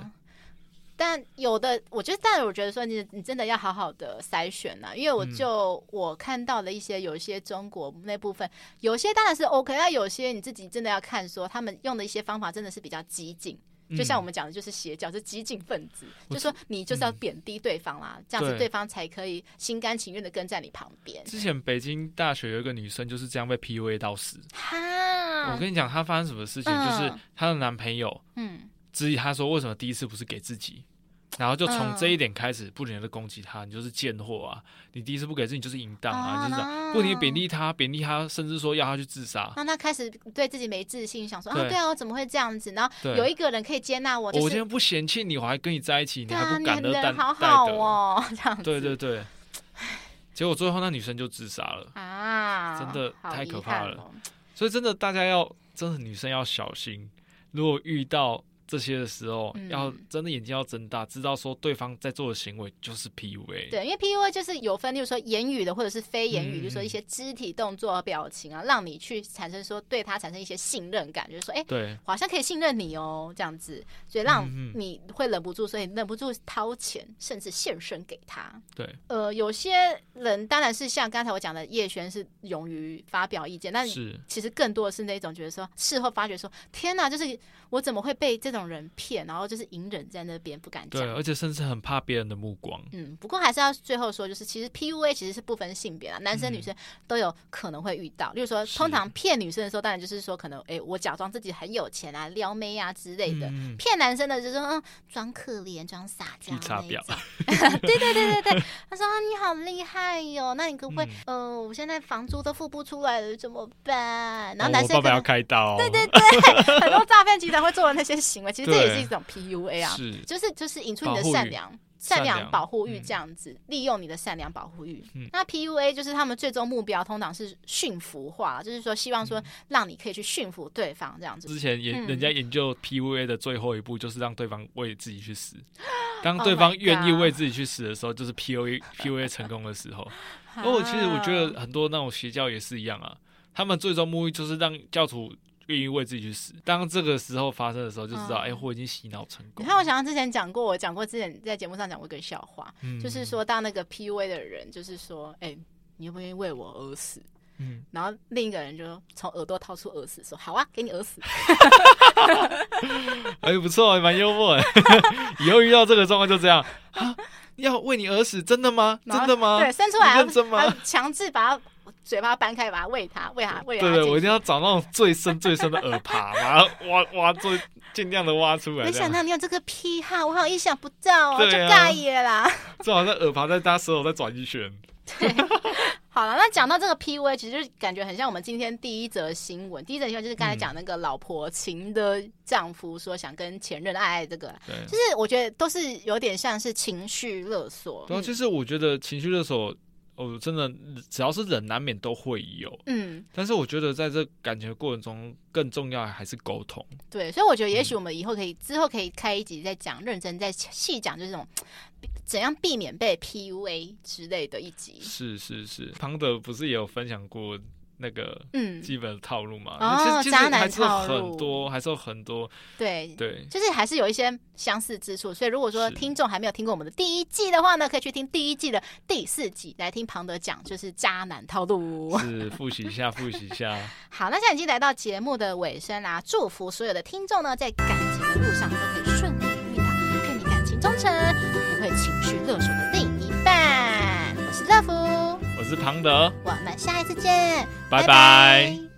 但有的，我觉得，但我觉得说你，你真的要好好的筛选呐，因为我就我看到了一些，有一些中国那部分，有些当然是 OK，但有些你自己真的要看，说他们用的一些方法真的是比较激进，就像我们讲的，就是邪教，是激进分子，就说你就是要贬低对方啦，这样子对方才可以心甘情愿的跟在你旁边。之前北京大学有一个女生就是这样被 PUA 到死，哈，我跟你讲，她发生什么事情，就是她的男朋友，嗯，质疑她说为什么第一次不是给自己。然后就从这一点开始，不停的攻击他，你就是贱货啊！你第一次不给自己，你就是淫荡啊！就是不停贬低他，贬低他，甚至说要他去自杀。那他开始对自己没自信，想说啊，对啊，我怎么会这样子？然后有一个人可以接纳我，我今天不嫌弃你，我还跟你在一起，你还不感恩戴？好好哦，这样子。对对对，结果最后那女生就自杀了啊！真的太可怕了，所以真的大家要，真的女生要小心，如果遇到。这些的时候，嗯、要真的眼睛要睁大，知道说对方在做的行为就是 PUA。对，因为 PUA 就是有分，例如说言语的，或者是非言语，嗯、就是说一些肢体动作、表情啊，让你去产生说对他产生一些信任感，就是说，哎，对，好像可以信任你哦，这样子，所以让你会忍不住，所以忍不住掏钱，甚至献身给他。对，呃，有些人当然是像刚才我讲的叶璇是勇于发表意见，但是其实更多的是那种觉得说事后发觉说，天哪，就是我怎么会被这种。种人骗，然后就是隐忍在那边不敢讲。对，而且甚至很怕别人的目光。嗯，不过还是要最后说，就是其实 PUA 其实是不分性别啊，男生女生都有可能会遇到。嗯、例如说，通常骗女生的时候，当然就是说可能哎，我假装自己很有钱啊，撩妹啊之类的。嗯、骗男生的就是说嗯，装可怜，装撒娇那种。对对对对对，他说你好厉害哟、哦，那你可不可以？嗯、呃，我现在房租都付不出来了，怎么办？然后男生、哦、爸爸要开刀、哦。对对对，很多诈骗集团会做的那些行为，其实这也是一种 PUA 啊，是就是就是引出你的善良。善良保护欲这样子，嗯、利用你的善良保护欲。嗯、那 PUA 就是他们最终目标，通常是驯服化，就是说希望说让你可以去驯服对方这样子。之前研人家研究 PUA 的最后一步，就是让对方为自己去死。当对方愿意为自己去死的时候，就是 PUA PUA 成功的时候。哦，其实我觉得很多那种邪教也是一样啊，他们最终目的就是让教徒。愿意为自己去死。当这个时候发生的时候，就知道，哎、嗯，我已经洗脑成功。你看，我想到之前讲过，我讲过之前在节目上讲过一个笑话，嗯、就是说，当那个 PUA 的人，就是说，哎，你愿不愿意为我而死？嗯，然后另一个人就从耳朵掏出耳屎，说，好啊，给你耳屎。哎，不错，蛮幽默。以后遇到这个状况就这样，要为你而死，真的吗？真的吗？对，伸出来，认真吗？强制把它。嘴巴搬开，把它喂它，喂它，喂它。对对，我一定要找那种最深最深的耳耙，把它 挖挖最尽量的挖出来。没想到你有这个癖好，我好意想不到哦，就尬耶啦。正好在耳耙在搭舌头再转一圈。对，好了，那讲到这个 PUA，其实就感觉很像我们今天第一则新闻。第一则新闻就是刚才讲那个老婆情的丈夫说想跟前任爱爱，这个，对，就是我觉得都是有点像是情绪勒索。对，其实我觉得情绪勒索。哦，真的，只要是人，难免都会有。嗯，但是我觉得在这感情的过程中，更重要还是沟通。对，所以我觉得也许我们以后可以、嗯、之后可以开一集再讲，认真再细讲，就是这种怎样避免被 PUA 之类的一集。是是是，庞德不是也有分享过？那个嗯，基本的套路嘛，哦，渣男套路很多，还是有很多，对对，对就是还是有一些相似之处。所以如果说听众还没有听过我们的第一季的话呢，可以去听第一季的第四集来听庞德讲，就是渣男套路。是复习一下，复习一下。好，那现在已经来到节目的尾声啦，祝福所有的听众呢，在感情的路上都可以顺利遇到对你感情忠诚、不会情绪勒索的另一半。我是乐福。我是庞德，我们下一次见，拜拜。